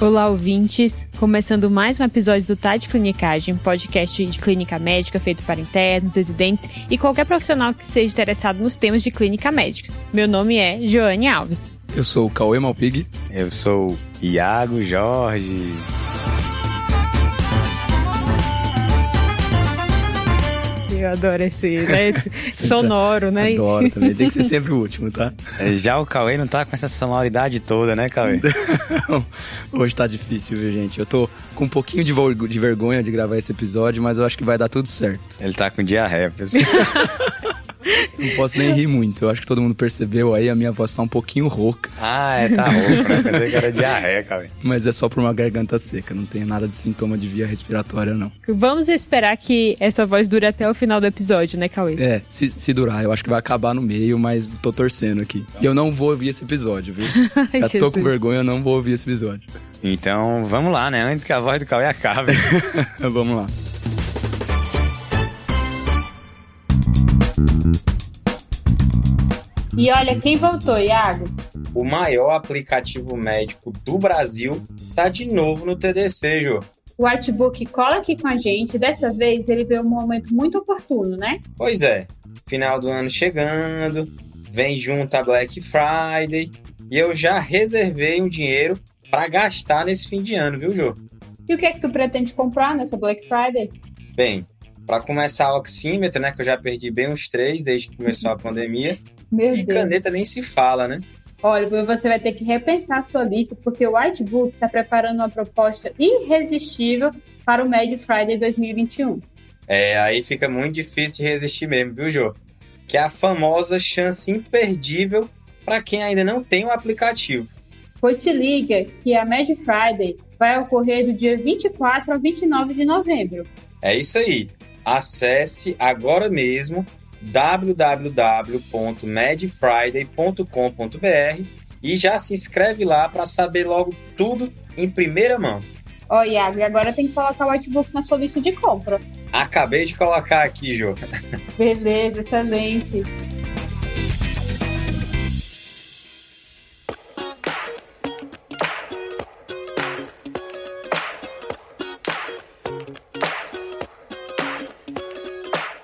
Olá, ouvintes! Começando mais um episódio do Tá de Clinicagem, podcast de clínica médica feito para internos, residentes e qualquer profissional que seja interessado nos temas de clínica médica. Meu nome é Joane Alves. Eu sou o Cauê Malpig. Eu sou Iago Jorge. Eu adoro esse, né, esse sonoro, né? Adoro também. Tem que ser sempre o último, tá? Já o Cauê não tá com essa sonoridade toda, né, Cauê? Hoje tá difícil, viu, gente? Eu tô com um pouquinho de, de vergonha de gravar esse episódio, mas eu acho que vai dar tudo certo. Ele tá com diarreia, pessoal. Não posso nem rir muito. Eu acho que todo mundo percebeu aí, a minha voz tá um pouquinho rouca. Ah, é, tá rouca, né? Pensei que era diarreia, cara. Mas é só por uma garganta seca, não tem nada de sintoma de via respiratória, não. Vamos esperar que essa voz dure até o final do episódio, né, Cauê? É, se, se durar. Eu acho que vai acabar no meio, mas tô torcendo aqui. E eu não vou ouvir esse episódio, viu? Já tô com vergonha, eu não vou ouvir esse episódio. Então, vamos lá, né? Antes que a voz do Cauê acabe. vamos lá. E olha quem voltou, Iago. O maior aplicativo médico do Brasil tá de novo no TDC, Jô. O Artbook cola aqui com a gente. Dessa vez ele veio um momento muito oportuno, né? Pois é. Final do ano chegando, vem junto a Black Friday e eu já reservei um dinheiro para gastar nesse fim de ano, viu, Jô? E o que é que tu pretende comprar nessa Black Friday? Bem, para começar o oxímetro, né, que eu já perdi bem uns três desde que começou a pandemia. Meu e Deus. caneta nem se fala, né? Olha, você vai ter que repensar a sua lista, porque o Artbook está preparando uma proposta irresistível para o Mad Friday 2021. É, aí fica muito difícil de resistir mesmo, viu, Jô? Que é a famosa chance imperdível para quem ainda não tem o aplicativo. Pois se liga que a Mad Friday vai ocorrer do dia 24 ao 29 de novembro. É isso aí. Acesse agora mesmo www.madfriday.com.br e já se inscreve lá para saber logo tudo em primeira mão. Ó, oh, Iago, e agora tem que colocar o artbook na sua lista de compra. Acabei de colocar aqui, Jô. Beleza, excelente.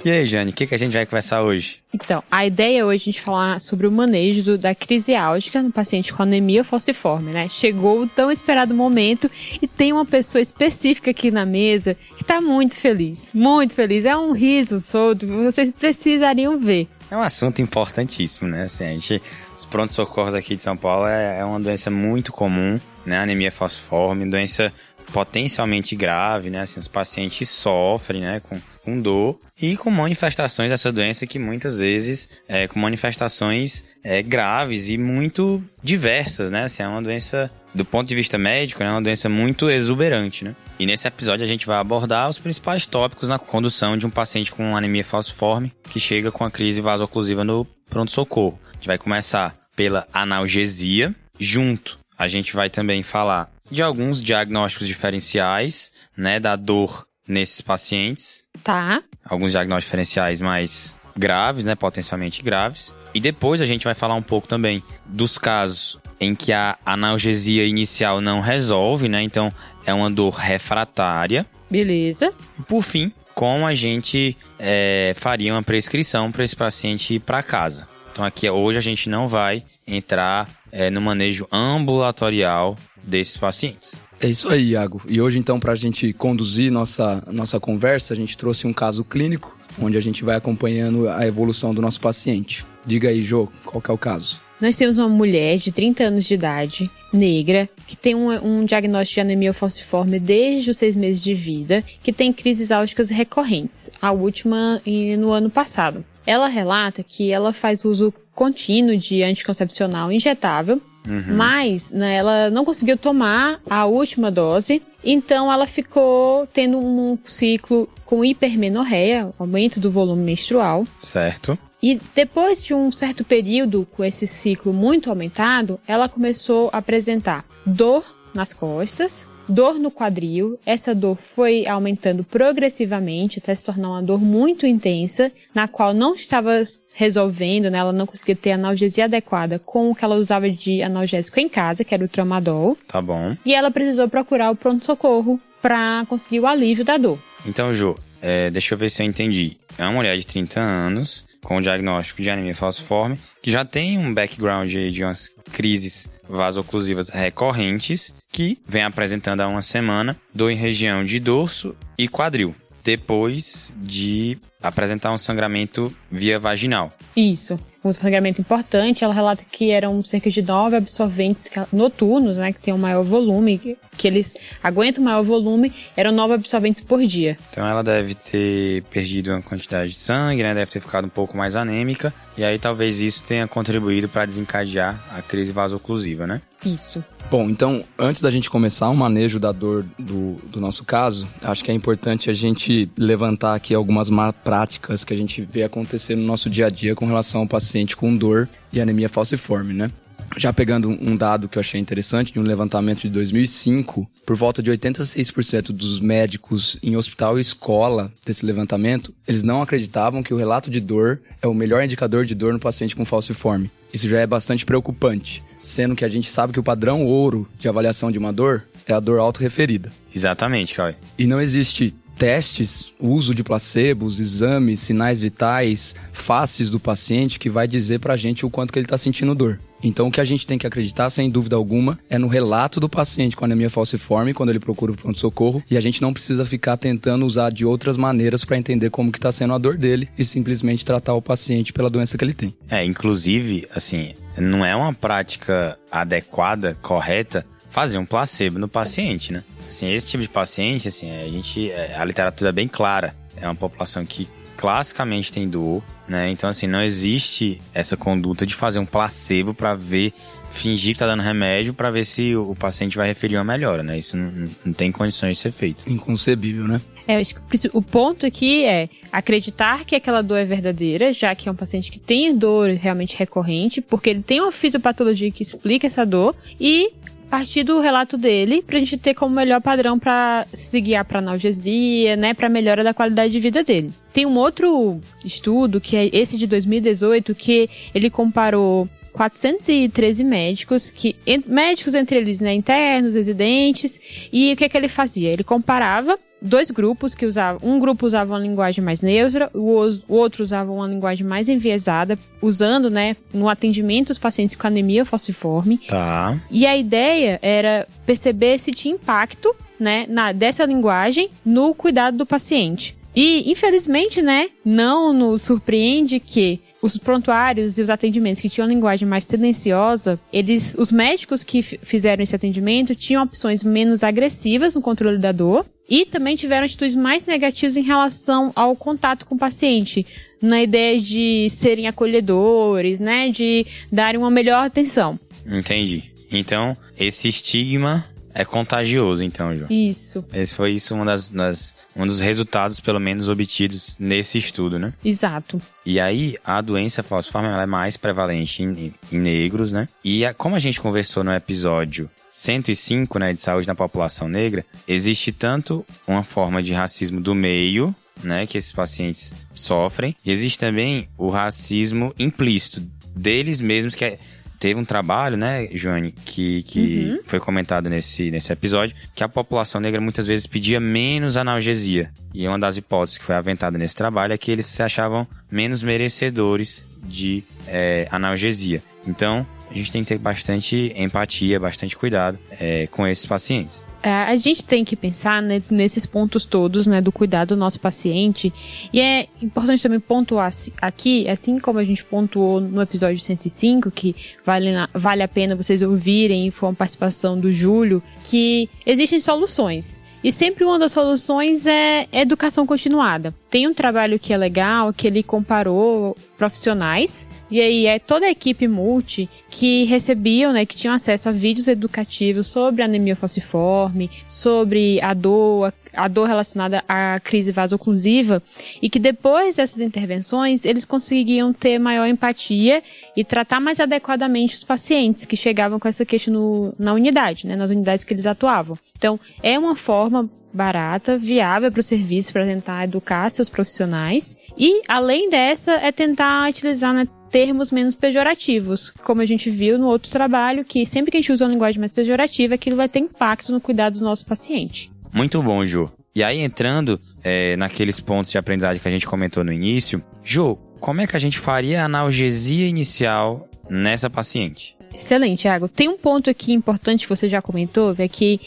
E aí, Jane, o que, que a gente vai conversar hoje? Então, a ideia hoje é a gente falar sobre o manejo do, da crise álgica no paciente com anemia falciforme, né? Chegou o tão esperado momento e tem uma pessoa específica aqui na mesa que tá muito feliz, muito feliz. É um riso solto, vocês precisariam ver. É um assunto importantíssimo, né? Assim, a gente, os prontos-socorros aqui de São Paulo é, é uma doença muito comum, né? Anemia falciforme, doença potencialmente grave, né? Assim, os pacientes sofrem, né? Com com dor e com manifestações dessa doença que muitas vezes é com manifestações é, graves e muito diversas, né? Assim, é uma doença, do ponto de vista médico, é né? uma doença muito exuberante, né? E nesse episódio a gente vai abordar os principais tópicos na condução de um paciente com anemia falciforme que chega com a crise vasoclusiva no pronto-socorro. A gente vai começar pela analgesia, junto a gente vai também falar de alguns diagnósticos diferenciais, né, da dor nesses pacientes. Tá. Alguns diagnósticos diferenciais mais graves, né, potencialmente graves. E depois a gente vai falar um pouco também dos casos em que a analgesia inicial não resolve, né? Então é uma dor refratária. Beleza. E por fim, como a gente é, faria uma prescrição para esse paciente ir para casa. Então aqui hoje a gente não vai entrar é, no manejo ambulatorial desses pacientes. É isso aí, Iago. E hoje, então, para a gente conduzir nossa, nossa conversa, a gente trouxe um caso clínico, onde a gente vai acompanhando a evolução do nosso paciente. Diga aí, Jô, qual que é o caso? Nós temos uma mulher de 30 anos de idade, negra, que tem um, um diagnóstico de anemia falciforme desde os seis meses de vida, que tem crises álgicas recorrentes, a última no ano passado. Ela relata que ela faz uso contínuo de anticoncepcional injetável Uhum. Mas né, ela não conseguiu tomar a última dose, então ela ficou tendo um ciclo com hipermenorreia, aumento do volume menstrual. Certo. E depois de um certo período com esse ciclo muito aumentado, ela começou a apresentar dor nas costas, dor no quadril. Essa dor foi aumentando progressivamente até se tornar uma dor muito intensa, na qual não estava resolvendo, né? Ela não conseguia ter analgesia adequada com o que ela usava de analgésico em casa, que era o tramadol. Tá bom. E ela precisou procurar o pronto-socorro para conseguir o alívio da dor. Então, Ju, é, deixa eu ver se eu entendi. É uma mulher de 30 anos, com o diagnóstico de anemia falciforme, que já tem um background de umas crises vasoclusivas recorrentes, que vem apresentando há uma semana dor em região de dorso e quadril, depois de apresentar um sangramento via vaginal. Isso um sangramento importante. Ela relata que eram cerca de nove absorventes noturnos, né, que tem um maior volume, que eles aguentam maior volume, eram nove absorventes por dia. Então ela deve ter perdido uma quantidade de sangue, né, deve ter ficado um pouco mais anêmica, e aí talvez isso tenha contribuído para desencadear a crise vasoclusiva, né? Isso. Bom, então, antes da gente começar o manejo da dor do, do nosso caso, acho que é importante a gente levantar aqui algumas práticas que a gente vê acontecer no nosso dia a dia com relação ao paciente com dor e anemia falciforme, né? Já pegando um dado que eu achei interessante, de um levantamento de 2005, por volta de 86% dos médicos em hospital e escola desse levantamento, eles não acreditavam que o relato de dor é o melhor indicador de dor no paciente com falciforme. Isso já é bastante preocupante, sendo que a gente sabe que o padrão ouro de avaliação de uma dor é a dor autorreferida. Exatamente, Caio. E não existe testes, uso de placebos, exames, sinais vitais, faces do paciente que vai dizer pra gente o quanto que ele tá sentindo dor. Então o que a gente tem que acreditar, sem dúvida alguma, é no relato do paciente com anemia falciforme quando ele procura o pronto-socorro e a gente não precisa ficar tentando usar de outras maneiras para entender como que tá sendo a dor dele e simplesmente tratar o paciente pela doença que ele tem. É, inclusive, assim, não é uma prática adequada, correta, fazer um placebo no paciente, né? Assim, esse tipo de paciente, assim, a gente, é, a literatura é bem clara. É uma população que classicamente tem dor, né? Então, assim, não existe essa conduta de fazer um placebo para ver, fingir que tá dando remédio para ver se o paciente vai referir uma melhora, né? Isso não, não tem condições de ser feito. Inconcebível, né? É, acho que o ponto aqui é acreditar que aquela dor é verdadeira, já que é um paciente que tem dor realmente recorrente, porque ele tem uma fisiopatologia que explica essa dor, e partir do relato dele pra gente ter como melhor padrão para se guiar para analgesia, né, para melhora da qualidade de vida dele. Tem um outro estudo que é esse de 2018 que ele comparou 413 médicos, que médicos entre eles, né, internos, residentes, e o que é que ele fazia? Ele comparava dois grupos que usavam. Um grupo usava uma linguagem mais neutra, o, outro usava uma linguagem mais enviesada, usando, né, no atendimento os pacientes com anemia falciforme. Tá. E a ideia era perceber se tinha impacto, né, na, dessa linguagem no cuidado do paciente. E, infelizmente, né, não nos surpreende que os prontuários e os atendimentos que tinham linguagem mais tendenciosa, eles, os médicos que fizeram esse atendimento tinham opções menos agressivas no controle da dor e também tiveram atitudes mais negativas em relação ao contato com o paciente, na ideia de serem acolhedores, né, de darem uma melhor atenção. Entendi. Então, esse estigma é contagioso, então, João. Isso. Esse foi isso uma das, das, um dos resultados, pelo menos, obtidos nesse estudo, né? Exato. E aí, a doença falciforme ela é mais prevalente em, em negros, né? E a, como a gente conversou no episódio 105, né, de saúde na população negra, existe tanto uma forma de racismo do meio, né, que esses pacientes sofrem, e existe também o racismo implícito deles mesmos, que é teve um trabalho, né, Joane, que, que uhum. foi comentado nesse, nesse episódio, que a população negra muitas vezes pedia menos analgesia. E uma das hipóteses que foi aventada nesse trabalho é que eles se achavam menos merecedores de é, analgesia. Então, a gente tem que ter bastante empatia, bastante cuidado é, com esses pacientes. É, a gente tem que pensar né, nesses pontos todos, né, do cuidado do nosso paciente. E é importante também pontuar aqui, assim como a gente pontuou no episódio 105, que vale, vale a pena vocês ouvirem, foi uma participação do Júlio, que existem soluções. E sempre uma das soluções é educação continuada. Tem um trabalho que é legal, que ele comparou profissionais e aí é toda a equipe multi que recebiam, né, que tinham acesso a vídeos educativos sobre anemia falciforme, sobre a dor, a dor relacionada à crise vasoclusiva, e que depois dessas intervenções eles conseguiam ter maior empatia e tratar mais adequadamente os pacientes que chegavam com essa queixa no, na unidade, né, nas unidades que eles atuavam. Então, é uma forma barata, viável para o serviço para tentar educar seus profissionais. E, além dessa, é tentar utilizar né, termos menos pejorativos, como a gente viu no outro trabalho, que sempre que a gente usa uma linguagem mais pejorativa, aquilo vai ter impacto no cuidado do nosso paciente. Muito bom, Ju. E aí, entrando é, naqueles pontos de aprendizagem que a gente comentou no início, Ju, como é que a gente faria a analgesia inicial nessa paciente? Excelente, Thiago. Tem um ponto aqui importante que você já comentou, é que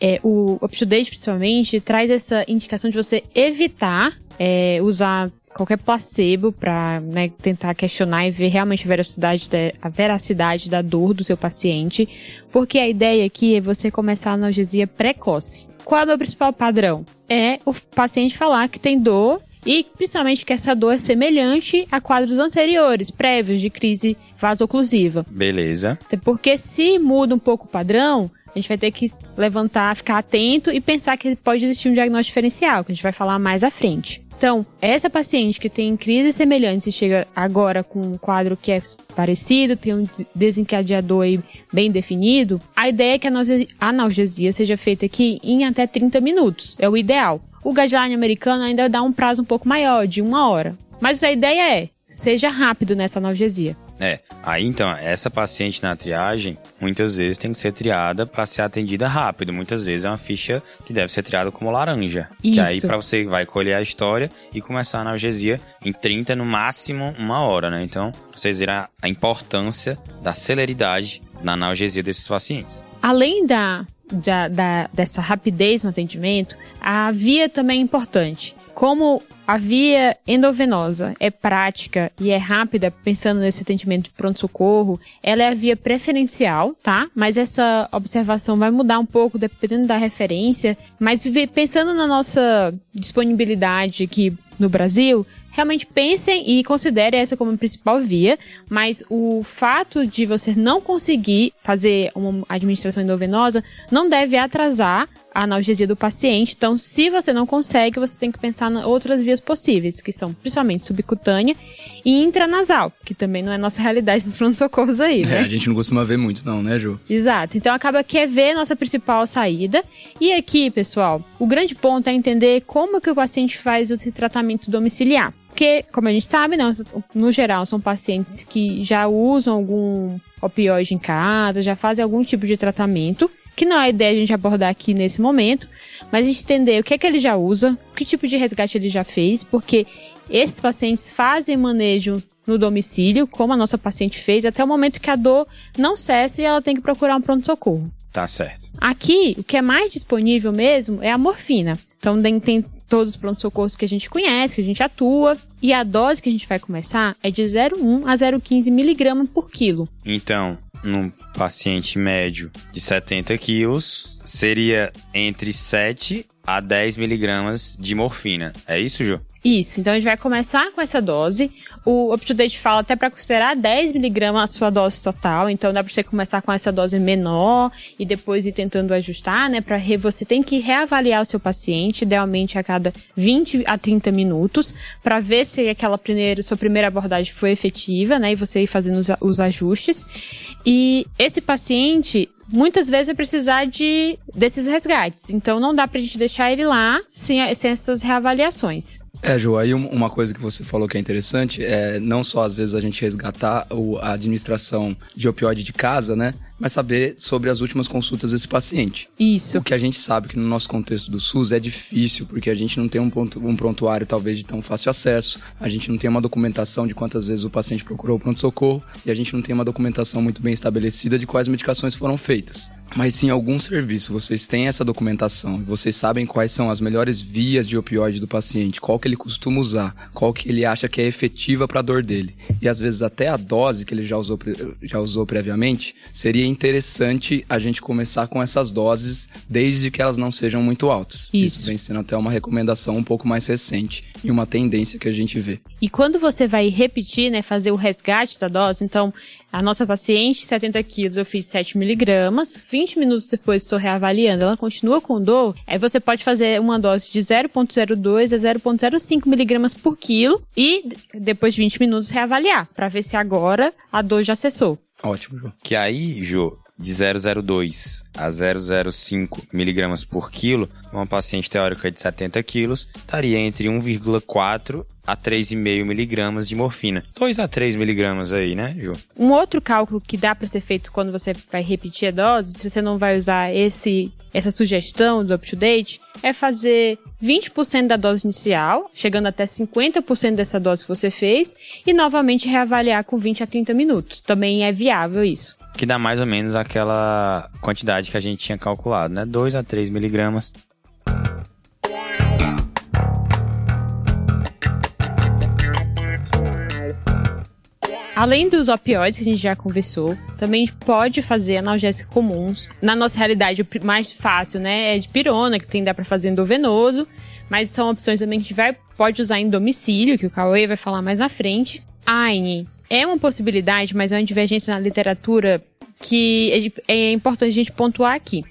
é, o UpToDate, principalmente, traz essa indicação de você evitar é, usar qualquer placebo para né, tentar questionar e ver realmente a veracidade, da, a veracidade da dor do seu paciente, porque a ideia aqui é você começar a analgesia precoce. Qual é o meu principal padrão? É o paciente falar que tem dor e principalmente que essa dor é semelhante a quadros anteriores, prévios de crise vasoclusiva. Beleza. Porque se muda um pouco o padrão, a gente vai ter que levantar, ficar atento e pensar que pode existir um diagnóstico diferencial, que a gente vai falar mais à frente. Então, essa paciente que tem crise semelhante e chega agora com um quadro que é parecido, tem um desencadeador aí bem definido, a ideia é que a analgesia seja feita aqui em até 30 minutos. É o ideal. O guideline americano ainda dá um prazo um pouco maior, de uma hora. Mas a ideia é, seja rápido nessa analgesia. É, aí então, essa paciente na triagem, muitas vezes tem que ser triada para ser atendida rápido. Muitas vezes é uma ficha que deve ser triada como laranja. Isso. Que aí para você vai colher a história e começar a analgesia em 30, no máximo uma hora, né? Então, vocês verem a importância da celeridade na analgesia desses pacientes. Além da, da, da dessa rapidez no atendimento, a via também é importante. Como a via endovenosa é prática e é rápida, pensando nesse atendimento de pronto-socorro, ela é a via preferencial, tá? Mas essa observação vai mudar um pouco dependendo da referência. Mas pensando na nossa disponibilidade aqui no Brasil, realmente pensem e considerem essa como a principal via, mas o fato de você não conseguir fazer uma administração endovenosa não deve atrasar a analgesia do paciente. Então, se você não consegue, você tem que pensar em outras vias possíveis, que são principalmente subcutânea e intranasal, que também não é nossa realidade nos pronto-socorros aí, né? É, a gente não costuma ver muito não, né, Ju? Exato. Então, acaba que é ver nossa principal saída. E aqui, pessoal, o grande ponto é entender como que o paciente faz esse tratamento domiciliar. Porque, como a gente sabe, né, no geral, são pacientes que já usam algum opioide em casa, já fazem algum tipo de tratamento, que não é a ideia a gente abordar aqui nesse momento, mas a gente entender o que é que ele já usa, que tipo de resgate ele já fez, porque esses pacientes fazem manejo no domicílio, como a nossa paciente fez, até o momento que a dor não cessa e ela tem que procurar um pronto-socorro. Tá certo. Aqui, o que é mais disponível mesmo é a morfina. Então, tem todos os pronto-socorros que a gente conhece, que a gente atua. E a dose que a gente vai começar é de 0,1 a 0,15 miligramas por quilo. Então, num paciente médio de 70 quilos, seria entre 7 a 10 miligramas de morfina. É isso, Ju? Isso. Então a gente vai começar com essa dose. O UpToDate fala até para considerar 10 miligramas a sua dose total. Então dá para você começar com essa dose menor e depois ir tentando ajustar, né? Para você tem que reavaliar o seu paciente, idealmente a cada 20 a 30 minutos, para ver se aquela primeira, sua primeira abordagem foi efetiva, né? E você ir fazendo os, os ajustes. E esse paciente, muitas vezes vai precisar de desses resgates. Então não dá pra gente deixar ele lá sem, sem essas reavaliações. É, Ju, aí uma coisa que você falou que é interessante é não só às vezes a gente resgatar a administração de opioide de casa, né? Mas saber sobre as últimas consultas desse paciente. Isso. O que a gente sabe que no nosso contexto do SUS é difícil, porque a gente não tem um, ponto, um prontuário talvez de tão fácil acesso, a gente não tem uma documentação de quantas vezes o paciente procurou o pronto-socorro, e a gente não tem uma documentação muito bem estabelecida de quais medicações foram feitas. Mas se em algum serviço vocês têm essa documentação, vocês sabem quais são as melhores vias de opioide do paciente, qual que ele costuma usar, qual que ele acha que é efetiva para a dor dele, e às vezes até a dose que ele já usou, já usou previamente, seria interessante a gente começar com essas doses desde que elas não sejam muito altas. Isso, Isso vem sendo até uma recomendação um pouco mais recente em uma tendência que a gente vê. E quando você vai repetir, né, fazer o resgate da dose, então a nossa paciente, 70 quilos, eu fiz 7 miligramas, 20 minutos depois estou reavaliando, ela continua com dor, aí você pode fazer uma dose de 0,02 a 0,05 miligramas por quilo e depois de 20 minutos reavaliar, para ver se agora a dor já cessou. Ótimo, Jô. Que aí, Jô, de 0,02 a 0,05 miligramas por quilo, uma paciente teórica de 70 quilos estaria entre 1,4 a 3,5 miligramas de morfina. 2 a 3 miligramas aí, né, Ju? Um outro cálculo que dá para ser feito quando você vai repetir a dose, se você não vai usar esse essa sugestão do up-to-date, é fazer 20% da dose inicial, chegando até 50% dessa dose que você fez, e novamente reavaliar com 20 a 30 minutos. Também é viável isso. Que dá mais ou menos aquela quantidade que a gente tinha calculado, né? 2 a 3 miligramas. Além dos opioides que a gente já conversou, também pode fazer analgésicos comuns. Na nossa realidade, o mais fácil, né, é de pirona, que tem dá para fazer endovenoso, mas são opções também que a gente vai, pode usar em domicílio, que o Cauê vai falar mais na frente. AINE é uma possibilidade, mas é uma divergência na literatura que é, é importante a gente pontuar aqui.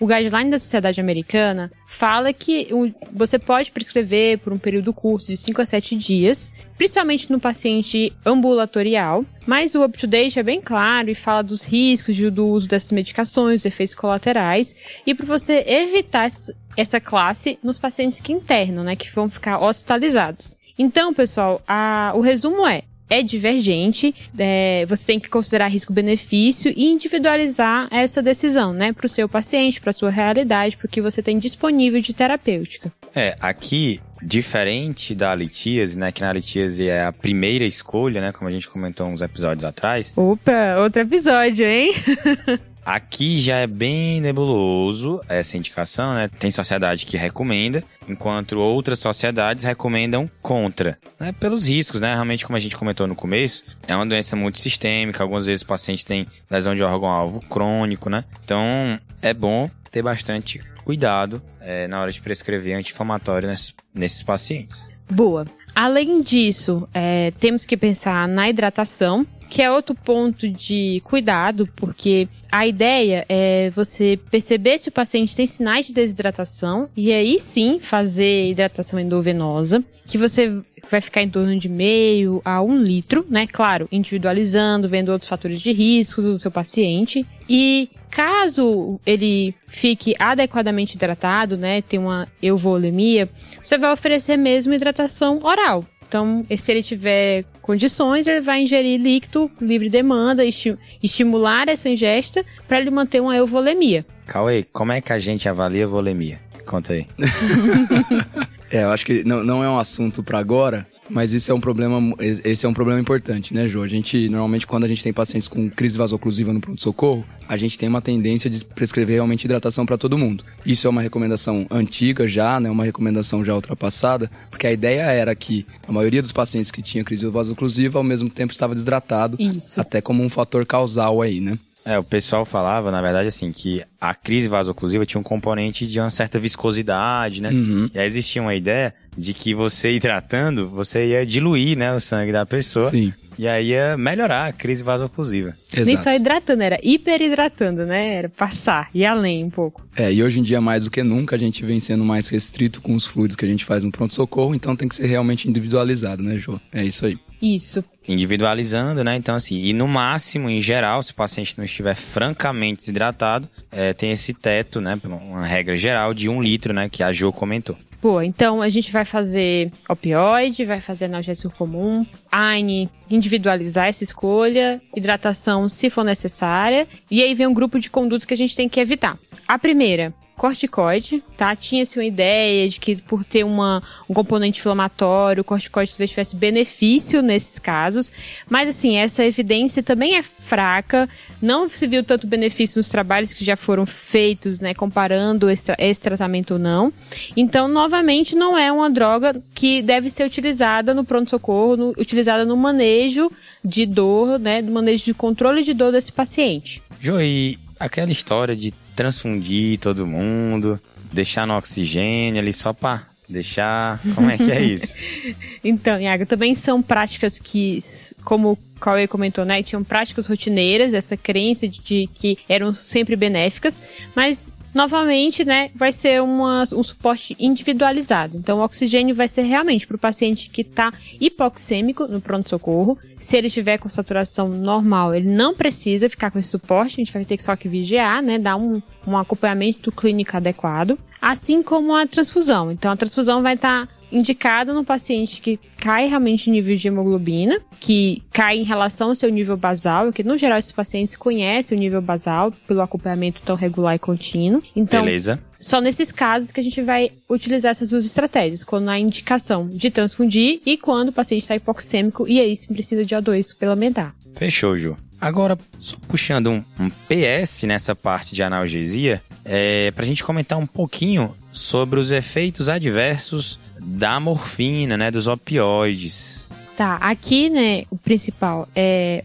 O guideline da Sociedade Americana fala que você pode prescrever por um período curto de 5 a 7 dias, principalmente no paciente ambulatorial, mas o up-to-date é bem claro e fala dos riscos do uso dessas medicações, efeitos colaterais, e para você evitar essa classe nos pacientes que internam, né, que vão ficar hospitalizados. Então, pessoal, a, o resumo é: é divergente, é, você tem que considerar risco-benefício e individualizar essa decisão, né, para o seu paciente, para a sua realidade, para o que você tem disponível de terapêutica. É, aqui, diferente da litíase, né, que na litíase é a primeira escolha, né, como a gente comentou uns episódios atrás. Opa, outro episódio, hein? Aqui já é bem nebuloso essa indicação, né? Tem sociedade que recomenda, enquanto outras sociedades recomendam contra, né? Pelos riscos, né? Realmente, como a gente comentou no começo, é uma doença muito sistêmica, algumas vezes o paciente tem lesão de órgão-alvo crônico, né? Então, é bom ter bastante cuidado é, na hora de prescrever anti-inflamatório nesses, nesses pacientes. Boa. Além disso, é, temos que pensar na hidratação, que é outro ponto de cuidado, porque a ideia é você perceber se o paciente tem sinais de desidratação e aí sim fazer hidratação endovenosa, que você vai ficar em torno de meio a um litro, né? Claro, individualizando, vendo outros fatores de risco do seu paciente. E caso ele fique adequadamente hidratado, né? Tem uma euvolemia, você vai oferecer mesmo hidratação oral. Então, se ele tiver condições, ele vai ingerir líquido livre demanda, esti estimular essa ingesta para ele manter uma euvolemia. Cauê, como é que a gente avalia a volemia? Conta aí. é, eu acho que não, não é um assunto para agora, mas isso é um problema, esse é um problema importante, né, Jô? A gente, normalmente, quando a gente tem pacientes com crise vasoclusiva no pronto-socorro, a gente tem uma tendência de prescrever realmente hidratação para todo mundo. Isso é uma recomendação antiga já, né, uma recomendação já ultrapassada, porque a ideia era que a maioria dos pacientes que tinha crise vasoclusiva, ao mesmo tempo, estava desidratado, Isso. até como um fator causal aí, né? É, o pessoal falava, na verdade, assim, que a crise vasoclusiva tinha um componente de uma certa viscosidade, né? Uhum. E aí existia uma ideia de que você hidratando, você ia diluir, né, o sangue da pessoa. Sim. E aí ia melhorar a crise vasoclusiva. Exato. Nem só hidratando, era hiperidratando, né? Era passar, e além um pouco. É, e hoje em dia, mais do que nunca, a gente vem sendo mais restrito com os fluidos que a gente faz no pronto-socorro, então tem que ser realmente individualizado, né, Jô? É isso aí. Isso. Individualizando, né? Então, assim, e no máximo, em geral, se o paciente não estiver francamente desidratado, é, tem esse teto, né? Uma regra geral de um litro, né? Que a Jo comentou. Boa, então a gente vai fazer opioide, vai fazer analgésico comum, AINE, individualizar essa escolha, hidratação se for necessária, e aí vem um grupo de condutas que a gente tem que evitar. A primeira, corticoide, tá? Tinha-se uma ideia de que por ter uma, um componente inflamatório, o corticoide talvez tivesse benefício nesses casos, mas assim, essa evidência também é fraca, não se viu tanto benefício nos trabalhos que já foram feitos, né, comparando esse, esse tratamento ou não. Então, novamente, não é uma droga que deve ser utilizada no pronto-socorro, utilizada no manejo de dor, né, no manejo de controle de dor desse paciente. Joey, aquela história de transfundir todo mundo, deixar no oxigênio ali só pra deixar. Como é que é isso? então, Iago, também são práticas que, como o Cauê comentou, né? Tinham práticas rotineiras, essa crença de, de que eram sempre benéficas, mas novamente, né, vai ser uma, um suporte individualizado. Então, o oxigênio vai ser realmente para o paciente que está hipoxêmico no pronto-socorro. Se ele estiver com saturação normal, ele não precisa ficar com esse suporte, a gente vai ter só que vigiar, né, dar um, um acompanhamento clínico adequado. Assim como a transfusão. Então, a transfusão vai estar tá indicado no paciente que cai realmente o nível de hemoglobina, que cai em relação ao seu nível basal, que no geral esses pacientes conhecem o nível basal pelo acompanhamento tão regular e contínuo. Então, Beleza. Só nesses casos que a gente vai utilizar essas duas estratégias, quando há indicação de transfundir e quando o paciente está hipoxêmico e aí sim precisa de O2 suplementar. Fechou, Ju. Agora, só puxando um, um PS nessa parte de analgesia, é, para a gente comentar um pouquinho sobre os efeitos adversos da morfina, né, dos opioides. Tá, aqui, né, o principal é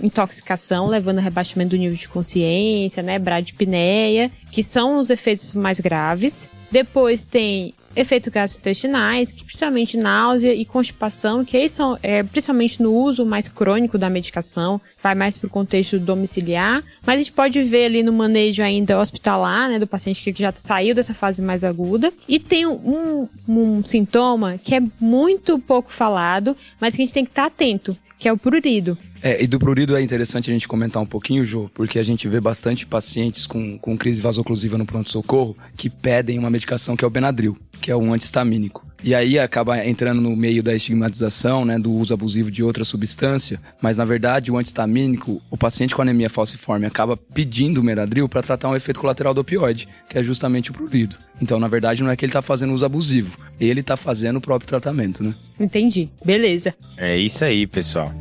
intoxicação, levando a rebaixamento do nível de consciência, né, bradipneia, que são os efeitos mais graves. Depois tem efeitos gastrointestinais, que principalmente náusea e constipação, que aí são é, principalmente no uso mais crônico da medicação, vai mais para o contexto domiciliar, mas a gente pode ver ali no manejo ainda hospitalar, né, do paciente que já saiu dessa fase mais aguda. E tem um, um sintoma que é muito pouco falado, mas que a gente tem que estar atento, que é o prurido. É, e do prurido é interessante a gente comentar um pouquinho, Jô, porque a gente vê bastante pacientes com, com crise vasoclusiva no pronto-socorro que pedem uma medicação que é o Benadryl, que é um antistamínico. E aí acaba entrando no meio da estigmatização, né, do uso abusivo de outra substância, mas na verdade o antistamínico, o paciente com anemia falciforme acaba pedindo o Benadryl para tratar um efeito colateral do opioide, que é justamente o prurido. Então, na verdade, não é que ele está fazendo uso abusivo, ele está fazendo o próprio tratamento, né? Entendi. Beleza. É isso aí, pessoal.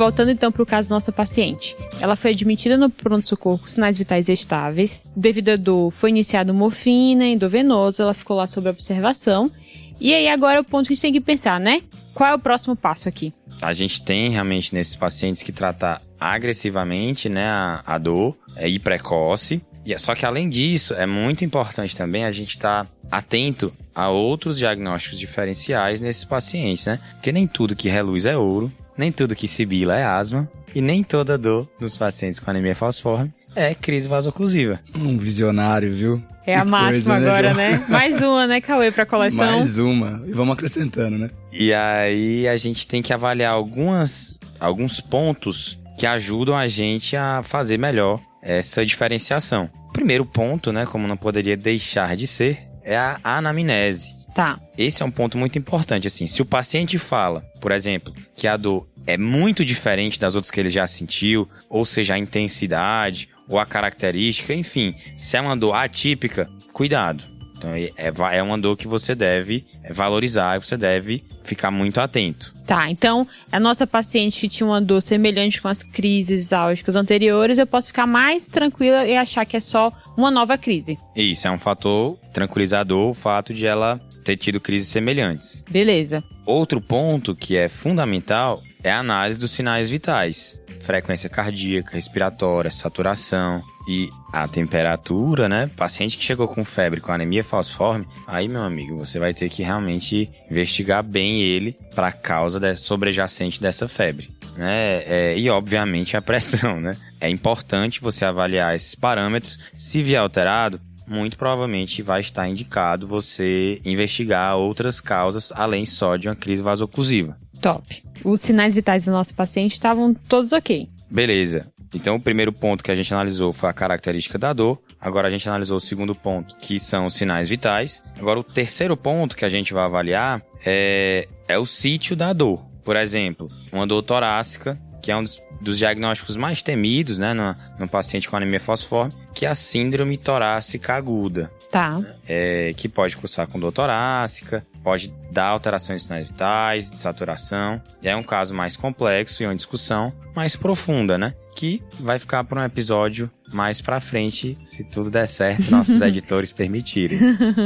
Voltando então para o caso da nossa paciente. Ela foi admitida no pronto-socorro com sinais vitais estáveis. Devido à dor, foi iniciado morfina, endovenoso, ela ficou lá sob observação. E aí agora é o ponto que a gente tem que pensar, né? Qual é o próximo passo aqui? A gente tem realmente nesses pacientes que tratar agressivamente, né, a, a dor é, e precoce. E é só que além disso, é muito importante também a gente estar tá atento a outros diagnósticos diferenciais nesses pacientes, né? Porque nem tudo que reluz é ouro, nem tudo que sibila é asma e nem toda dor nos pacientes com anemia falciforme é crise vasoclusiva. Um visionário, viu? É a máxima coisa, né, agora, né? né? Mais uma, né, Cauê, pra coleção? Mais uma. E vamos acrescentando, né? E aí a gente tem que avaliar algumas, alguns pontos que ajudam a gente a fazer melhor essa diferenciação. Primeiro ponto, né, como não poderia deixar de ser, é a anamnese. Tá. Esse é um ponto muito importante, assim. Se o paciente fala, por exemplo, que a dor é muito diferente das outras que ele já sentiu, ou seja, a intensidade ou a característica, enfim, se é uma dor atípica, cuidado. Então é, é uma dor que você deve valorizar e você deve ficar muito atento. Tá, então a nossa paciente que tinha uma dor semelhante com as crises álgicas anteriores, eu posso ficar mais tranquila e achar que é só uma nova crise. Isso, é um fator tranquilizador o fato de ela ter tido crises semelhantes. Beleza. Outro ponto que é fundamental é a análise dos sinais vitais. Frequência cardíaca, respiratória, saturação e a temperatura, né? Paciente que chegou com febre, com anemia falciforme, aí, meu amigo, você vai ter que realmente investigar bem ele para a causa sobrejacente dessa febre. Né? É, e obviamente a pressão, né? É importante você avaliar esses parâmetros. Se vier alterado, muito provavelmente vai estar indicado você investigar outras causas além só de uma crise vasoclusiva. Top. Os sinais vitais do nosso paciente estavam todos ok. Beleza. Então, o primeiro ponto que a gente analisou foi a característica da dor. Agora a gente analisou o segundo ponto, que são os sinais vitais. Agora, o terceiro ponto que a gente vai avaliar é, é o sítio da dor. Por exemplo, uma dor torácica, que é um dos, dos diagnósticos mais temidos, né, no, no paciente com anemia falciforme, que é a síndrome torácica aguda. Tá. É, que pode cursar com dor torácica, pode dar alterações sinais vitais, de saturação. É um caso mais complexo e uma discussão mais profunda, né? Que vai ficar para um episódio mais pra frente, se tudo der certo, nossos editores permitirem.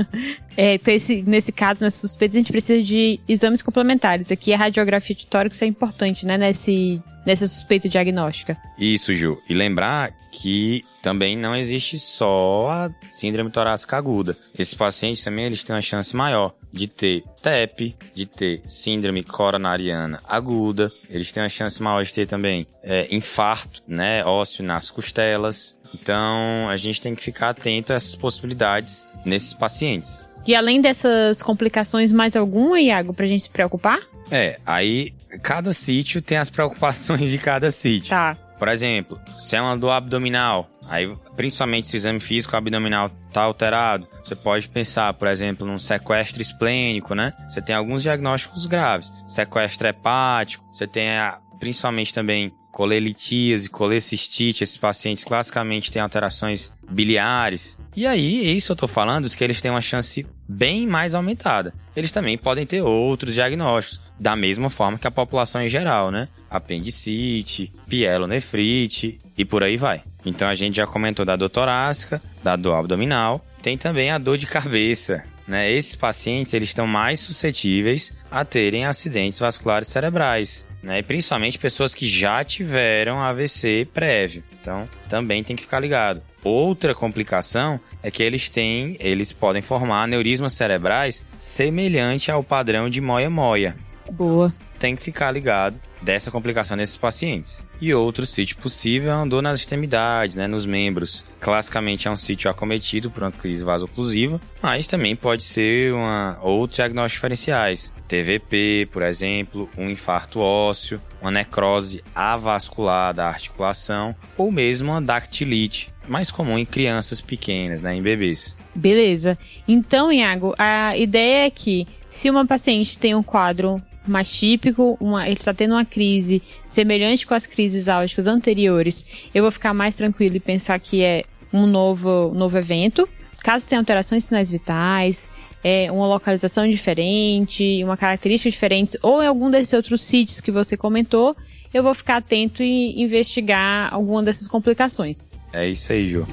é, então esse, nesse caso, nessas suspeitas, a gente precisa de exames complementares. Aqui a radiografia de tórax é importante, né, nesse, nessa suspeita diagnóstica. Isso, Ju. E lembrar que também não existe só a síndrome torácica aguda. Esses pacientes também eles têm uma chance maior de ter TEP, de ter síndrome coronariana aguda, eles têm uma chance maior de ter também é, infarto, né, ósseo nas costelas. Então, a gente tem que ficar atento a essas possibilidades nesses pacientes. E além dessas complicações, mais alguma, Iago, pra gente se preocupar? É, aí cada sítio tem as preocupações de cada sítio. Tá. Por exemplo, se é uma dor abdominal, aí principalmente se o exame físico abdominal está alterado, você pode pensar, por exemplo, num sequestro esplênico, né? Você tem alguns diagnósticos graves, sequestro hepático, você tem a, principalmente também colelitias e colecistite, esses pacientes classicamente têm alterações biliares. E aí, isso eu tô falando, que eles têm uma chance bem mais aumentada. Eles também podem ter outros diagnósticos, da mesma forma que a população em geral, né? Apendicite, pielonefrite e por aí vai. Então a gente já comentou da dor torácica, da dor abdominal, tem também a dor de cabeça. Né? Esses pacientes eles estão mais suscetíveis a terem acidentes vasculares cerebrais, né? E principalmente pessoas que já tiveram AVC prévio. Então também tem que ficar ligado. Outra complicação é que eles têm, eles podem formar aneurismas cerebrais semelhante ao padrão de moia-moia. Boa. Tem que ficar ligado dessa complicação nesses pacientes. E outro sítio possível é dor nas extremidades, né, nos membros. Classicamente é um sítio acometido por uma crise vasoclusiva, mas também pode ser uma, outros diagnósticos diferenciais. TVP, por exemplo, um infarto ósseo, uma necrose avascular da articulação ou mesmo uma dactilite, mais comum em crianças pequenas, né, em bebês. Beleza. Então, Iago, a ideia é que se uma paciente tem um quadro mais típico, uma, ele está tendo uma crise semelhante com as crises álgicas anteriores, eu vou ficar mais tranquilo e pensar que é um novo, novo evento. Caso tenha alterações sinais vitais, é, uma localização diferente, uma característica diferente, ou em algum desses outros sítios que você comentou, eu vou ficar atento e investigar alguma dessas complicações. É isso aí, Ju.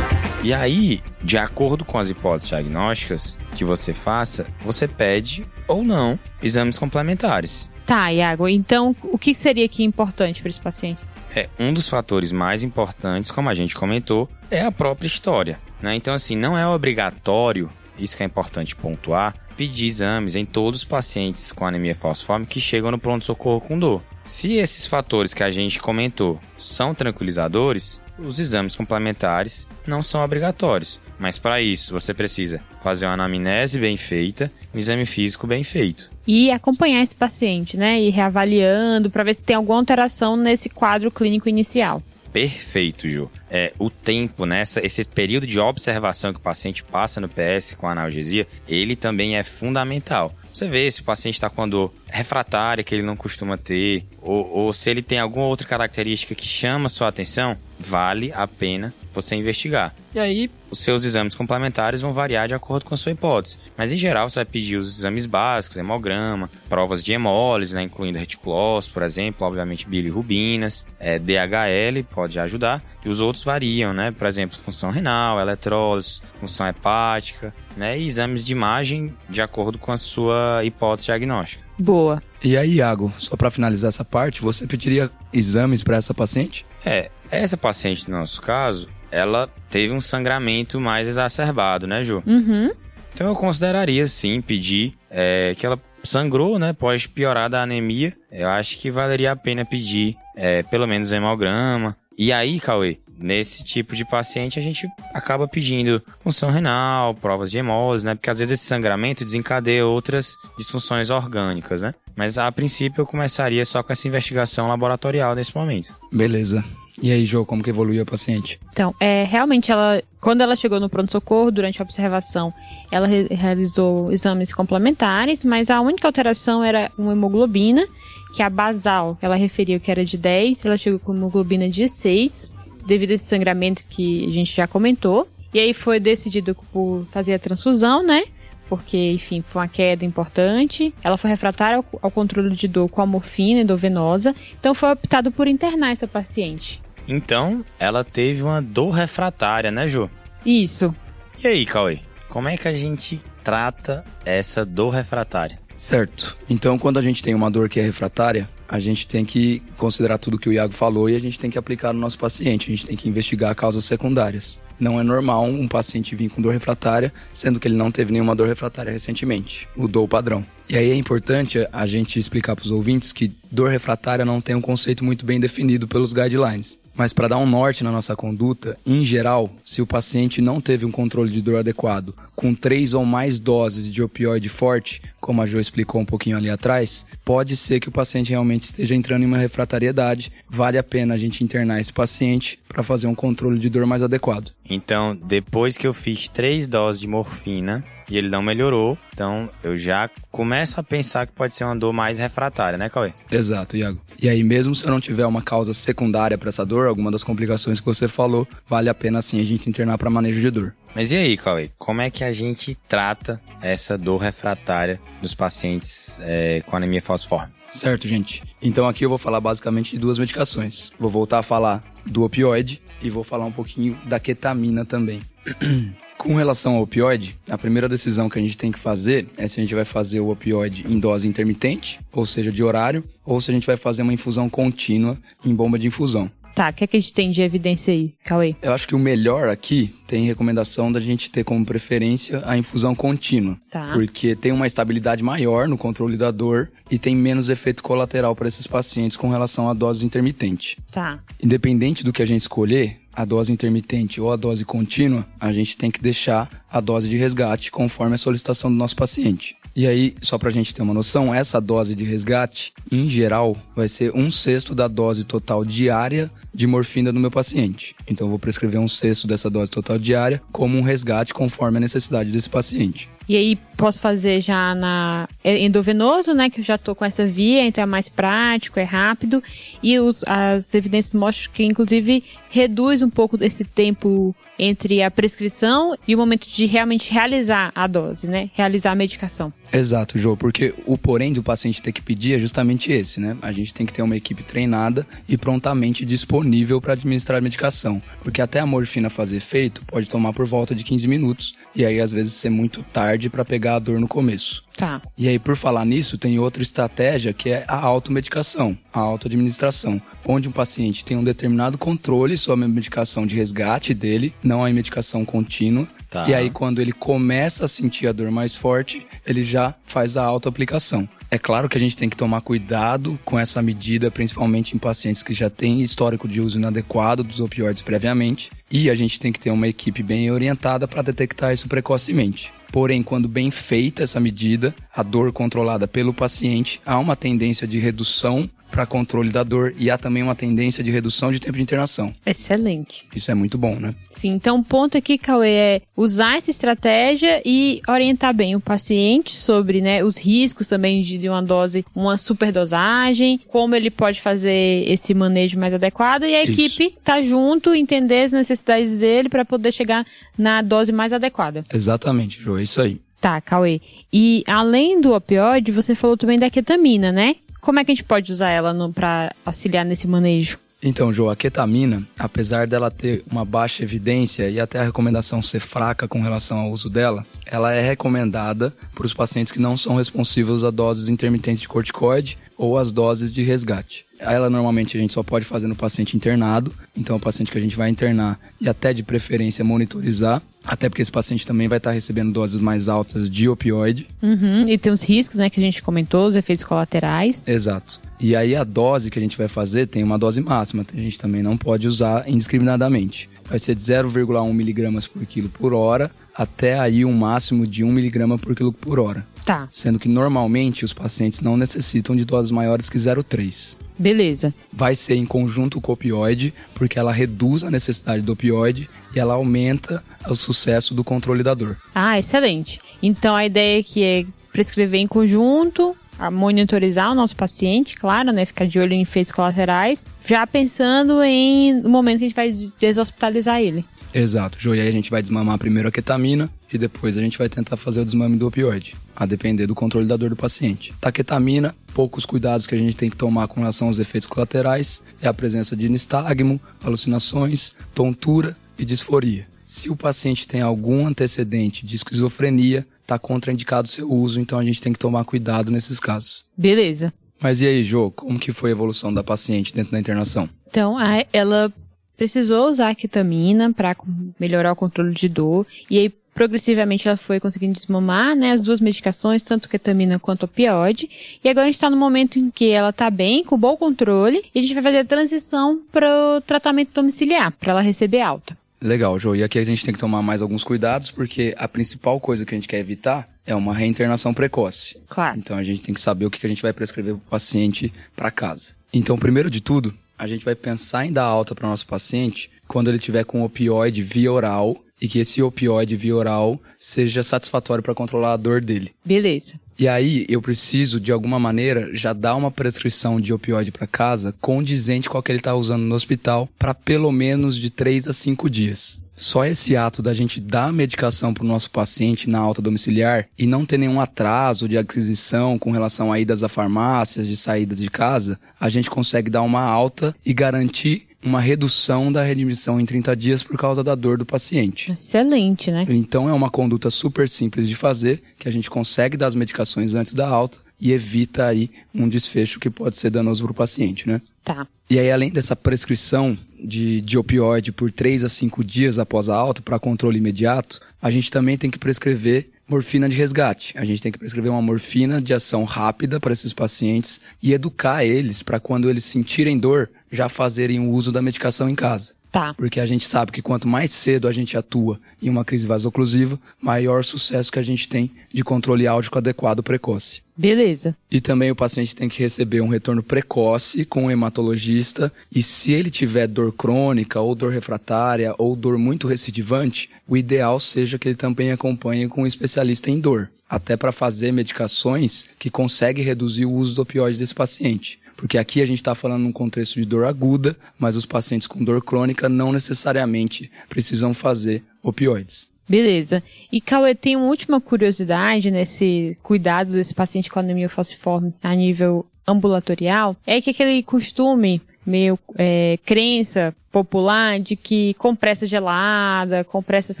E aí, de acordo com as hipóteses diagnósticas que você faça, você pede ou não exames complementares. Tá, Iago. Então, o que seria aqui importante para esse paciente? É, um dos fatores mais importantes, como a gente comentou, é a própria história. Né? Então, assim, não é obrigatório, isso que é importante pontuar, pedir exames em todos os pacientes com anemia falciforme que chegam no pronto-socorro com dor. Se esses fatores que a gente comentou são tranquilizadores, os exames complementares não são obrigatórios, mas para isso você precisa fazer uma anamnese bem feita, um exame físico bem feito. E acompanhar esse paciente, né? E reavaliando para ver se tem alguma alteração nesse quadro clínico inicial. Perfeito, Ju. É, o tempo, né, esse período de observação que o paciente passa no PS com analgesia, ele também é fundamental. Você vê se o paciente está com dor refratária que ele não costuma ter, ou, ou se ele tem alguma outra característica que chama sua atenção, vale a pena você investigar. E aí, os seus exames complementares vão variar de acordo com a sua hipótese. Mas em geral, você vai pedir os exames básicos, hemograma, provas de hemólise, né, incluindo reticulose, por exemplo, obviamente bilirrubinas, é, DHL pode ajudar. E os outros variam, né? Por exemplo, função renal, eletrólise, função hepática, né? E exames de imagem de acordo com a sua hipótese diagnóstica. Boa. E aí, Iago, só para finalizar essa parte, você pediria exames para essa paciente? É, essa paciente, no nosso caso, ela teve um sangramento mais exacerbado, né, Ju? Uhum. Então eu consideraria sim pedir é, que ela sangrou, né? Pode piorar da anemia. Eu acho que valeria a pena pedir é, pelo menos um hemograma. E aí, Cauê, nesse tipo de paciente a gente acaba pedindo função renal, provas de hemólise, né? Porque às vezes esse sangramento desencadeia outras disfunções orgânicas, né? Mas a princípio eu começaria só com essa investigação laboratorial nesse momento. Beleza. E aí, Jô, como que evoluiu a paciente? Então, é, realmente, ela, quando ela chegou no pronto-socorro, durante a observação, ela re realizou exames complementares, mas a única alteração era uma hemoglobina, que a basal, ela referiu que era de 10, ela chegou com hemoglobina de 6, devido a esse sangramento que a gente já comentou. E aí foi decidido por fazer a transfusão, né? Porque, enfim, foi uma queda importante. Ela foi refratária ao, ao controle de dor com a morfina endovenosa, então foi optado por internar essa paciente. Então, ela teve uma dor refratária, né, Ju? Isso. E aí, Cauê? Como é que a gente trata essa dor refratária? Certo. Então, quando a gente tem uma dor que é refratária, a gente tem que considerar tudo que o Iago falou e a gente tem que aplicar no nosso paciente. A gente tem que investigar causas secundárias. Não é normal um paciente vir com dor refratária, sendo que ele não teve nenhuma dor refratária recentemente. Mudou o padrão. E aí é importante a gente explicar para os ouvintes que dor refratária não tem um conceito muito bem definido pelos guidelines. Mas para dar um norte na nossa conduta, em geral, se o paciente não teve um controle de dor adequado, com três ou mais doses de opioide forte, como a Jo explicou um pouquinho ali atrás, pode ser que o paciente realmente esteja entrando em uma refratariedade. Vale a pena a gente internar esse paciente para fazer um controle de dor mais adequado. Então, depois que eu fiz três doses de morfina, e ele não melhorou. Então eu já começo a pensar que pode ser uma dor mais refratária, né, Cauê? Exato, Iago. E aí, mesmo se eu não tiver uma causa secundária para essa dor, alguma das complicações que você falou, vale a pena sim a gente internar para manejo de dor. Mas e aí, Cauê? Como é que a gente trata essa dor refratária dos pacientes é, com anemia falciforme? Certo, gente. Então aqui eu vou falar basicamente de duas medicações. Vou voltar a falar do opioide e vou falar um pouquinho da ketamina também. Com relação ao opioide, a primeira decisão que a gente tem que fazer é se a gente vai fazer o opioide em dose intermitente, ou seja, de horário, ou se a gente vai fazer uma infusão contínua em bomba de infusão. Tá, o que, é que a gente tem de evidência aí, Cauê? Eu acho que o melhor aqui tem recomendação da gente ter como preferência a infusão contínua. Tá. Porque tem uma estabilidade maior no controle da dor e tem menos efeito colateral para esses pacientes com relação à dose intermitente. Tá. Independente do que a gente escolher, a dose intermitente ou a dose contínua, a gente tem que deixar a dose de resgate conforme a solicitação do nosso paciente. E aí, só para a gente ter uma noção, essa dose de resgate, em geral, vai ser um sexto da dose total diária de morfina do meu paciente. Então, eu vou prescrever um sexto dessa dose total diária como um resgate conforme a necessidade desse paciente. E aí posso fazer já na é endovenoso, né? Que eu já tô com essa via, então é mais prático, é rápido. E os, as evidências mostram que, inclusive, reduz um pouco esse tempo entre a prescrição e o momento de realmente realizar a dose, né? Realizar a medicação. Exato, Jô, porque o porém do paciente ter que pedir é justamente esse, né? A gente tem que ter uma equipe treinada e prontamente disponível para administrar a medicação. Porque até a morfina fazer efeito pode tomar por volta de 15 minutos e aí às vezes ser muito tarde para pegar a dor no começo. Tá. E aí, por falar nisso, tem outra estratégia que é a automedicação, a autoadministração, onde um paciente tem um determinado controle sobre a medicação de resgate dele, não a medicação contínua. Tá. E aí, quando ele começa a sentir a dor mais forte, ele já faz a autoaplicação. É claro que a gente tem que tomar cuidado com essa medida, principalmente em pacientes que já têm histórico de uso inadequado dos opioides previamente, e a gente tem que ter uma equipe bem orientada para detectar isso precocemente. Porém, quando bem feita essa medida, a dor controlada pelo paciente, há uma tendência de redução para controle da dor e há também uma tendência de redução de tempo de internação. Excelente. Isso é muito bom, né? Sim, então o ponto aqui, Cauê, é usar essa estratégia e orientar bem o paciente sobre né, os riscos também de, uma dose, uma superdosagem, como ele pode fazer esse manejo mais adequado e a Isso. equipe tá junto, entender as necessidades dele para poder chegar na dose mais adequada. Exatamente, Jô, é isso aí. Tá, Cauê. E além do opioide, você falou também da ketamina, né? Como é que a gente pode usar ela pra auxiliar nesse manejo? Então, Jô, a ketamina, apesar dela ter uma baixa evidência e até a recomendação ser fraca com relação ao uso dela, ela é recomendada para os pacientes que não são responsivos a doses intermitentes de corticoide ou as doses de resgate. Ela normalmente a gente só pode fazer no paciente internado, então é o paciente que a gente vai internar e até de preferência monitorizar, até porque esse paciente também vai estar recebendo doses mais altas de opioide. Uhum, e tem os riscos, né, que a gente comentou, os efeitos colaterais. Exato. E aí a dose que a gente vai fazer tem uma dose máxima, a gente também não pode usar indiscriminadamente. Vai ser de 0,1 miligramas por quilo por hora até aí um máximo de 1 miligrama por quilo por hora. Tá, Sendo que normalmente os pacientes não necessitam de doses maiores que 0,3. Beleza. Vai ser em conjunto com o opioide, porque ela reduz a necessidade do opioide e ela aumenta o sucesso do controle da dor. Ah, excelente. Então a ideia aqui é prescrever em conjunto monitorizar o nosso paciente, claro, né? Ficar de olho em efeitos colaterais, já pensando em no momento que a gente vai deshospitalizar ele. Exato. E aí a gente vai desmamar primeiro a ketamina e depois a gente vai tentar fazer o desmame do opioide, a depender do controle da dor do paciente. Da ketamina, poucos cuidados que a gente tem que tomar com relação aos efeitos colaterais é a presença de nistagmo, alucinações, tontura e disforia. Se o paciente tem algum antecedente de esquizofrenia, está contraindicado o seu uso, então a gente tem que tomar cuidado nesses casos. Beleza. Mas e aí, Jô, como que foi a evolução da paciente dentro da internação? Então, ela precisou usar a ketamina para melhorar o controle de dor. E aí, progressivamente, ela foi conseguindo desmamar, né, as duas medicações, tanto ketamina quanto opioide. E agora a gente está no momento em que ela está bem, com bom controle, e a gente vai fazer a transição para o tratamento domiciliar, para ela receber alta. Legal, Joe. E aqui a gente tem que tomar mais alguns cuidados, porque a principal coisa que a gente quer evitar é uma reinternação precoce. Claro. Então a gente tem que saber o que a gente vai prescrever para o paciente para casa. Então, primeiro de tudo, a gente vai pensar em dar alta para o nosso paciente quando ele tiver com opioide via oral e que esse opioide via oral seja satisfatório para controlar a dor dele. Beleza. E aí eu preciso, de alguma maneira, já dar uma prescrição de opioide para casa condizente com a que ele está usando no hospital para pelo menos de 3 a 5 dias. Só esse ato da gente dar medicação para o nosso paciente na alta domiciliar e não ter nenhum atraso de aquisição com relação a idas a farmácias, de saídas de casa, a gente consegue dar uma alta e garantir uma redução da readmissão em 30 dias por causa da dor do paciente. Excelente, né? Então é uma conduta super simples de fazer, que a gente consegue dar as medicações antes da alta e evita aí um desfecho que pode ser danoso para o paciente, né? Tá. E aí, além dessa prescrição de, de opioide por 3 a 5 dias após a alta para controle imediato, a gente também tem que prescrever morfina de resgate. A gente tem que prescrever uma morfina de ação rápida para esses pacientes e educar eles para quando eles sentirem dor, já fazerem o uso da medicação em casa. Tá. Porque a gente sabe que quanto mais cedo a gente atua em uma crise vasoclusiva, maior sucesso que a gente tem de controle álgico adequado precoce. Beleza. E também o paciente tem que receber um retorno precoce com o hematologista. E se ele tiver dor crônica, ou dor refratária, ou dor muito recidivante, o ideal seja que ele também acompanhe com um especialista em dor. Até para fazer medicações que conseguem reduzir o uso do opioide desse paciente. Porque aqui a gente está falando num contexto de dor aguda, mas os pacientes com dor crônica não necessariamente precisam fazer opioides. Beleza. E Cauê, tem uma última curiosidade nesse cuidado desse paciente com anemia falciforme a nível ambulatorial, é que aquele costume meio é, crença popular de que compressa gelada, compressas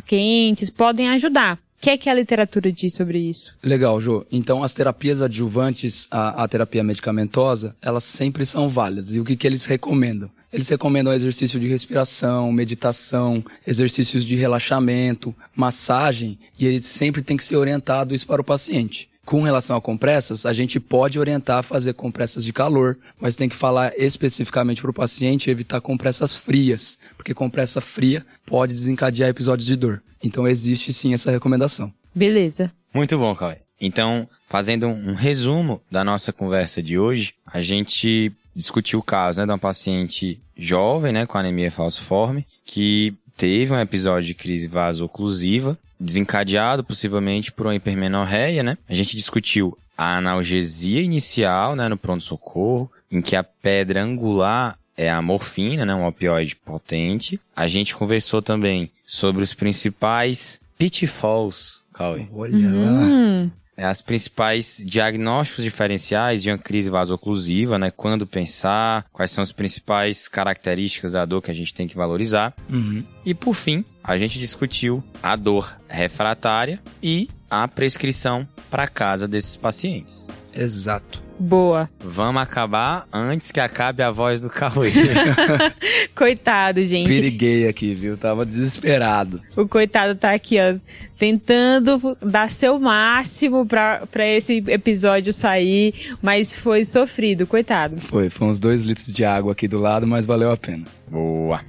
quentes podem ajudar. O que é que a literatura diz sobre isso? Legal, Jô. Então, as terapias adjuvantes à, à terapia medicamentosa, elas sempre são válidas. E o que, que eles recomendam? Eles recomendam exercício de respiração, meditação, exercícios de relaxamento, massagem, e eles sempre têm que ser orientado isso para o paciente. Com relação a compressas, a gente pode orientar a fazer compressas de calor, mas tem que falar especificamente para o paciente evitar compressas frias, porque compressa fria pode desencadear episódios de dor. Então existe sim essa recomendação. Beleza. Muito bom, Cauê. Então, fazendo um resumo da nossa conversa de hoje, a gente discutiu o caso né, de uma paciente jovem, né, com anemia falciforme, que teve um episódio de crise vasoclusiva, desencadeado possivelmente por uma hipermenorreia, né? A gente discutiu a analgesia inicial, né, no pronto-socorro, em que a pedra angular é a morfina, né, um opioide potente. A gente conversou também sobre os principais pitfalls, Cauê. Olha lá. É, as principais diagnósticos diferenciais de uma crise vasoclusiva, né? Quando pensar, quais são as principais características da dor que a gente tem que valorizar. Uhum. E por fim, a gente discutiu a dor refratária e a prescrição para casa desses pacientes. Exato. Boa. Vamos acabar antes que acabe a voz do Cauê. Coitado, gente. Periguei aqui, viu? Tava desesperado. O coitado tá aqui, ó, tentando dar seu máximo pra, pra esse episódio sair, mas foi sofrido, coitado. Foi, foi uns dois litros de água aqui do lado, mas valeu a pena. Boa.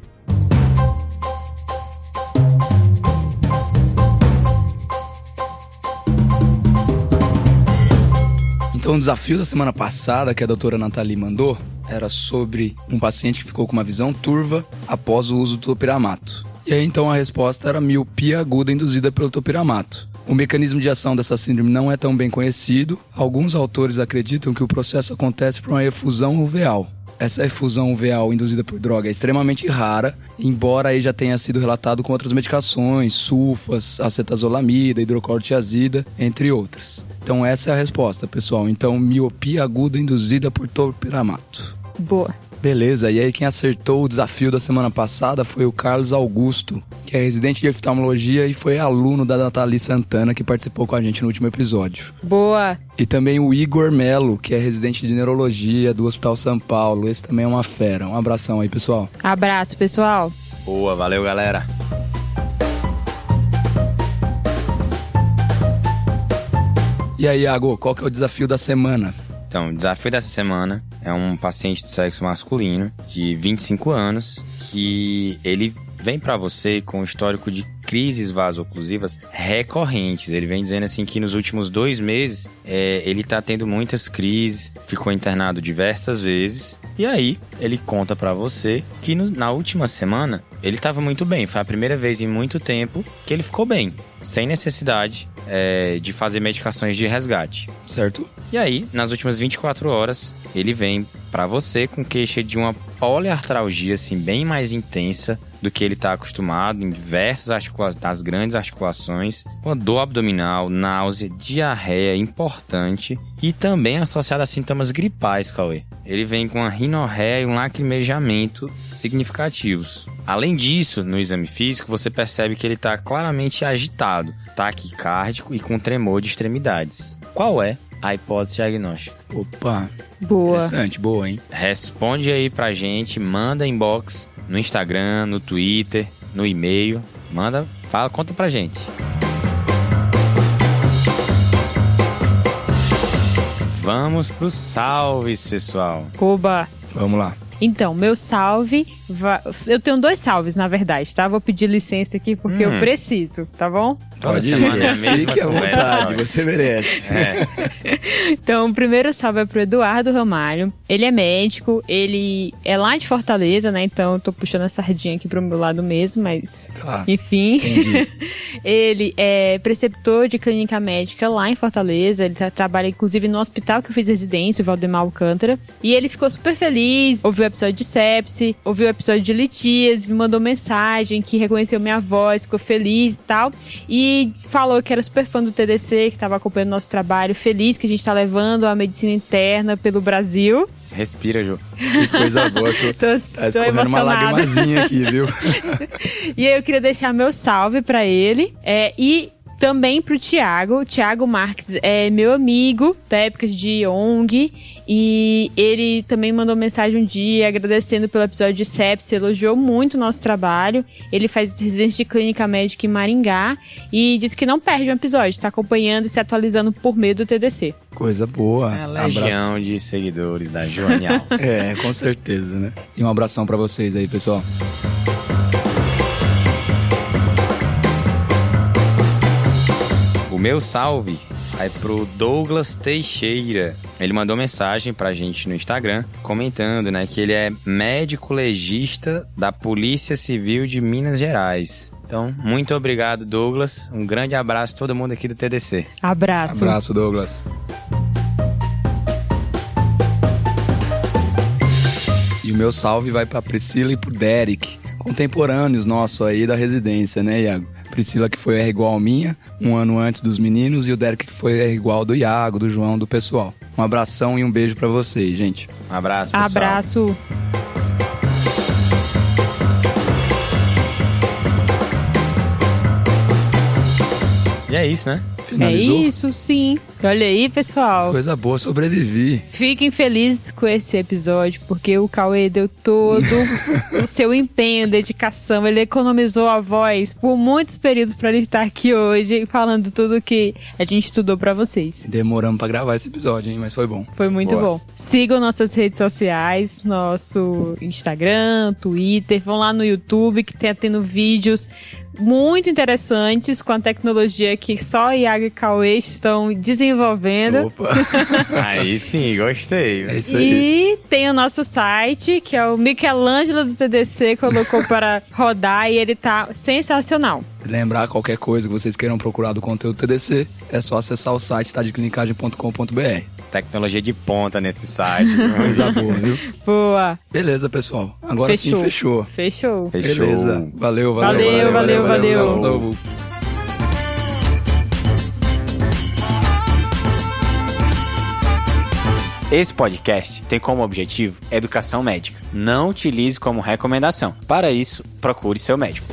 Então, o desafio da semana passada que a doutora Nathalie mandou era sobre um paciente que ficou com uma visão turva após o uso do topiramato. E aí, então, a resposta era miopia aguda induzida pelo topiramato. O mecanismo de ação dessa síndrome não é tão bem conhecido. Alguns autores acreditam que o processo acontece por uma efusão uveal. Essa efusão uveal induzida por droga é extremamente rara, embora aí já tenha sido relatado com outras medicações, sulfas, acetazolamida, hidrocortiazida, entre outras. Então essa é a resposta, pessoal. Então miopia aguda induzida por topiramato. Boa. Beleza, e aí quem acertou o desafio da semana passada foi o Carlos Augusto, que é residente de oftalmologia e foi aluno da Nathalie Santana, que participou com a gente no último episódio. Boa. E também o Igor Melo, que é residente de neurologia do Hospital São Paulo. Esse também é uma fera. Um abração aí, pessoal. Abraço, pessoal. Boa, valeu, galera. E aí, Iago, qual que é o desafio da semana? Então, o desafio dessa semana é um paciente de sexo masculino de 25 anos que ele vem para você com um histórico de crises vasoclusivas recorrentes. Ele vem dizendo assim que nos últimos dois meses é, ele tá tendo muitas crises, ficou internado diversas vezes. E aí ele conta para você que no, na última semana ele estava muito bem. Foi a primeira vez em muito tempo que ele ficou bem, sem necessidade é, de fazer medicações de resgate. Certo? E aí, nas últimas 24 horas, ele vem para você com queixa de uma poliartralgia assim bem mais intensa do que ele está acostumado em diversas articulações, das grandes articulações, uma dor abdominal, náusea, diarreia importante e também associada a sintomas gripais, Cauê. Ele vem com uma rinorreia e um lacrimejamento significativos. Além disso, no exame físico, você percebe que ele está claramente agitado, taquicárdico e com tremor de extremidades. Qual é a hipótese diagnóstica. Opa. Boa. Interessante, boa, hein? Responde aí pra gente, manda inbox no Instagram, no Twitter, no e-mail. Manda, fala, conta pra gente. Vamos pros salves, pessoal. Oba. Vamos lá. Então, meu salve. va- Eu tenho dois salves, na verdade, tá? Vou pedir licença aqui porque Hum. eu preciso, tá bom? Toda Pode semana ir. é a mesma Fique à conversa, vontade, você merece. É, Então, o primeiro salve é pro Eduardo Ramalho. Ele é médico, ele é lá de Fortaleza, né? Então, eu tô puxando a sardinha aqui pro meu lado mesmo, mas. Tá. Enfim. Ele é preceptor de clínica médica lá em Fortaleza. Ele tá- trabalha, inclusive, no hospital que eu fiz residência, o Valdemar Alcântara. E ele ficou super feliz, ouviu o episódio de sepsi, ouviu o episódio de litias, me mandou mensagem que reconheceu minha voz, ficou feliz e tal. E falou que era super fã do TDC, que tava acompanhando nosso trabalho, feliz que a gente tá levando a medicina interna pelo Brasil. respira, Ju. Que coisa boa. Tô, Tô, tá escorrendo uma lagrimazinha aqui, viu? E aí eu queria deixar meu salve pra ele. É, e também pro Thiago. O Thiago Marques é meu amigo da época de ONG. E ele também mandou mensagem um dia agradecendo pelo episódio de sepsis, elogiou muito o nosso trabalho. Ele faz residência de clínica médica em Maringá e disse que não perde um episódio, tá acompanhando e se atualizando por meio do TDC. Coisa boa. É a legião de seguidores da Joane Alves. É, com certeza, né? E um abração pra vocês aí, pessoal. O meu salve vai pro Douglas Teixeira. Ele mandou mensagem pra gente no Instagram comentando, né, que ele é médico legista da Polícia Civil de Minas Gerais. Então, muito obrigado, Douglas. Um grande abraço a todo mundo aqui do TDC. Abraço. Abraço, Douglas. E o meu salve vai pra Priscila e pro Derek, contemporâneos nossos aí da residência, né, Iago? Priscila que foi R igual a minha, um ano antes dos meninos, e o Derek que foi R igual do Iago, do João, do pessoal. Um abração e um beijo pra vocês, gente. Um abraço, pessoal. Abraço. E é isso, né? Finalizou? É isso, sim. Olha aí, pessoal. Coisa boa, sobrevivi. Fiquem felizes com esse episódio, porque o Cauê deu todo o seu empenho, dedicação. Ele economizou a voz por muitos períodos para ele estar aqui hoje, falando tudo que a gente estudou para vocês. Demoramos pra gravar esse episódio, hein? Mas foi bom. Foi muito Boa. bom. Sigam nossas redes sociais, nosso Instagram, Twitter, vão lá no YouTube que tá tendo vídeos muito interessantes com a tecnologia que só a Iago e Cauê estão desenvolvendo. Opa! aí sim, gostei. É isso aí. E tem o nosso site, que é o Michelangelo do TDC, colocou para rodar e ele tá sensacional. Lembrar qualquer coisa que vocês queiram procurar do conteúdo TDC, é só acessar o site tadeclinicagem.com.br. Tecnologia de ponta nesse site. Coisa boa, viu? Boa. Beleza, pessoal. Agora Fechou. sim, fechou. Fechou. Fechou. Beleza. Valeu, valeu. Valeu, valeu, valeu. valeu. Esse podcast tem como objetivo educação médica. Não utilize como recomendação. Para isso, procure seu médico.